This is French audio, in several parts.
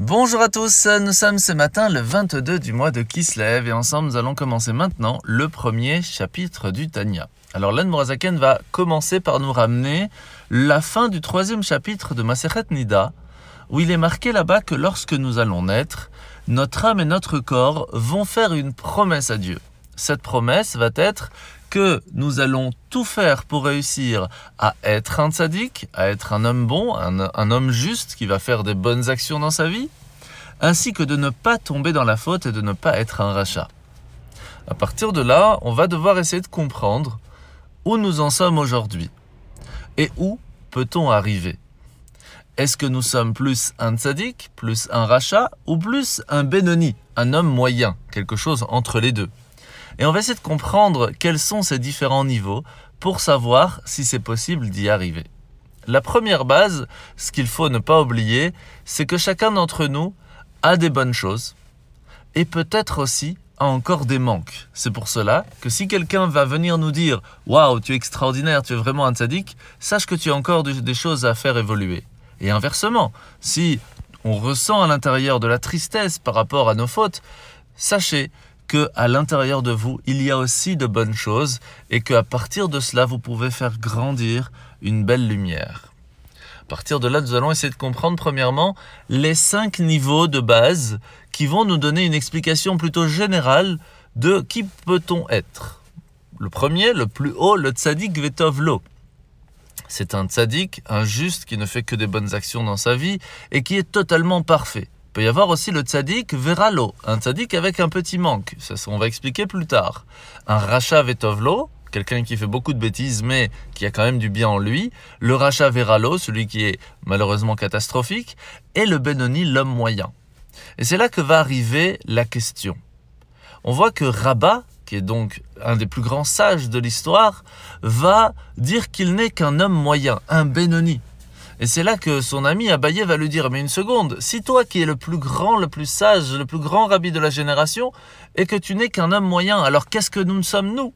Bonjour à tous, nous sommes ce matin le 22 du mois de Kislev et ensemble nous allons commencer maintenant le premier chapitre du Tanya. Alors l'Anne Morazaken va commencer par nous ramener la fin du troisième chapitre de Masechet Nida où il est marqué là-bas que lorsque nous allons naître, notre âme et notre corps vont faire une promesse à Dieu. Cette promesse va être que nous allons tout faire pour réussir à être un tzaddik, à être un homme bon, un, homme juste qui va faire des bonnes actions dans sa vie, ainsi que de ne pas tomber dans la faute et de ne pas être un rachat. À partir de là, on va devoir essayer de comprendre où nous en sommes aujourd'hui et où peut-on arriver. Est-ce que nous sommes plus un tzaddik, plus un rachat ou plus un Benoni, un homme moyen, quelque chose entre les deux? Et on va essayer de comprendre quels sont ces différents niveaux pour savoir si c'est possible d'y arriver. La première base, ce qu'il faut ne pas oublier, c'est que chacun d'entre nous a des bonnes choses et peut-être aussi a encore des manques. C'est pour cela que si quelqu'un va venir nous dire Waouh, tu es extraordinaire, tu es vraiment un tzaddik, sache que tu as encore des choses à faire évoluer. Et inversement, si on ressent à l'intérieur de la tristesse par rapport à nos fautes, sachez que à l'intérieur de vous, il y a aussi de bonnes choses et qu'à partir de cela, vous pouvez faire grandir une belle lumière. À partir de là, nous allons essayer de comprendre premièrement les cinq niveaux de base qui vont nous donner une explication plutôt générale de qui peut-on être. Le premier, le plus haut, le tzaddik vetovlo. C'est un tzaddik, un juste qui ne fait que des bonnes actions dans sa vie et qui est totalement parfait peut y avoir aussi le tzaddik veralo, un tzaddik avec un petit manque. Ça, on va expliquer plus tard. Un racha vetovlo, quelqu'un qui fait beaucoup de bêtises mais qui a quand même du bien en lui. Le racha veralo, celui qui est malheureusement catastrophique. Et le benoni, l'homme moyen. Et c'est là que va arriver la question. On voit que Rabat, qui est donc un des plus grands sages de l'histoire, va dire qu'il n'est qu'un homme moyen, un benoni. Et c'est là que son ami Abaye va lui dire, mais une seconde, si toi qui es le plus grand, le plus sage, le plus grand rabbi de la génération, et que tu n'es qu'un homme moyen, alors qu'est-ce que nous sommes nous?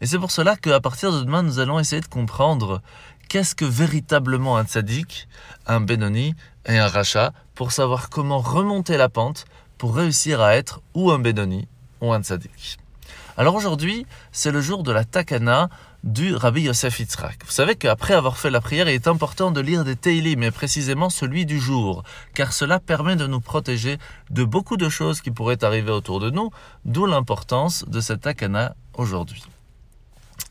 Et c'est pour cela qu'à partir de demain, nous allons essayer de comprendre qu'est-ce que véritablement un tzaddik, un Benoni et un rachat, pour savoir comment remonter la pente pour réussir à être ou un Benoni ou un tzaddik. Alors aujourd'hui, c'est le jour de la Takana du Rabbi Yosef Yitzhak. Vous savez qu'après avoir fait la prière, il est important de lire des Teilim, mais précisément celui du jour, car cela permet de nous protéger de beaucoup de choses qui pourraient arriver autour de nous, d'où l'importance de cette Takana aujourd'hui.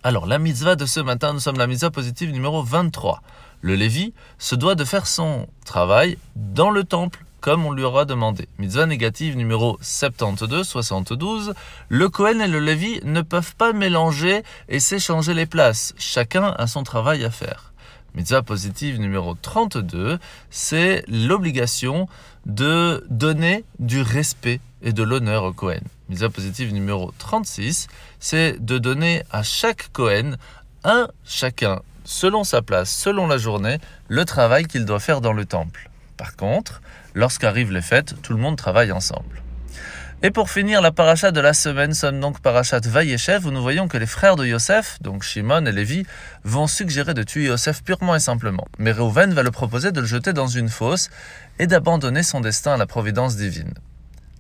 Alors, la mitzvah de ce matin, nous sommes la mitzvah positive numéro 23. Le Lévi se doit de faire son travail dans le temple comme on lui aura demandé. Mitzvah négative numéro 72, 72. Le Kohen et le Lévi ne peuvent pas mélanger et s'échanger les places. Chacun a son travail à faire. Mitzvah positive numéro 32, c'est l'obligation de donner du respect et de l'honneur au Kohen. Mitzvah positive numéro 36, c'est de donner à chaque Kohen un chacun, selon sa place, selon la journée, le travail qu'il doit faire dans le temple. Par contre, lorsqu'arrivent les fêtes, tout le monde travaille ensemble. Et pour finir, la paracha de la semaine sonne donc parachat Vayeshev, où nous voyons que les frères de Yosef, donc Shimon et Lévi, vont suggérer de tuer Yosef purement et simplement. Mais Reuven va le proposer de le jeter dans une fosse et d'abandonner son destin à la providence divine.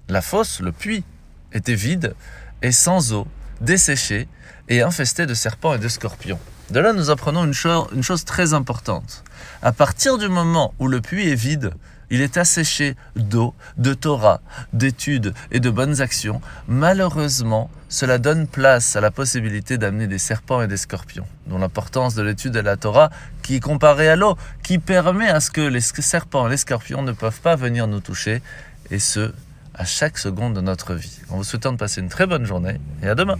La fosse, le puits, était vide et sans eau, desséchée et infestée de serpents et de scorpions. De là, nous apprenons une, une chose très importante. À partir du moment où le puits est vide, il est asséché d'eau, de Torah, d'études et de bonnes actions. Malheureusement, cela donne place à la possibilité d'amener des serpents et des scorpions, dont l'importance de l'étude de la Torah, qui est comparée à l'eau, qui permet à ce que les serpents et les scorpions ne peuvent pas venir nous toucher, et ce, à chaque seconde de notre vie. En vous souhaitant de passer une très bonne journée, et à demain.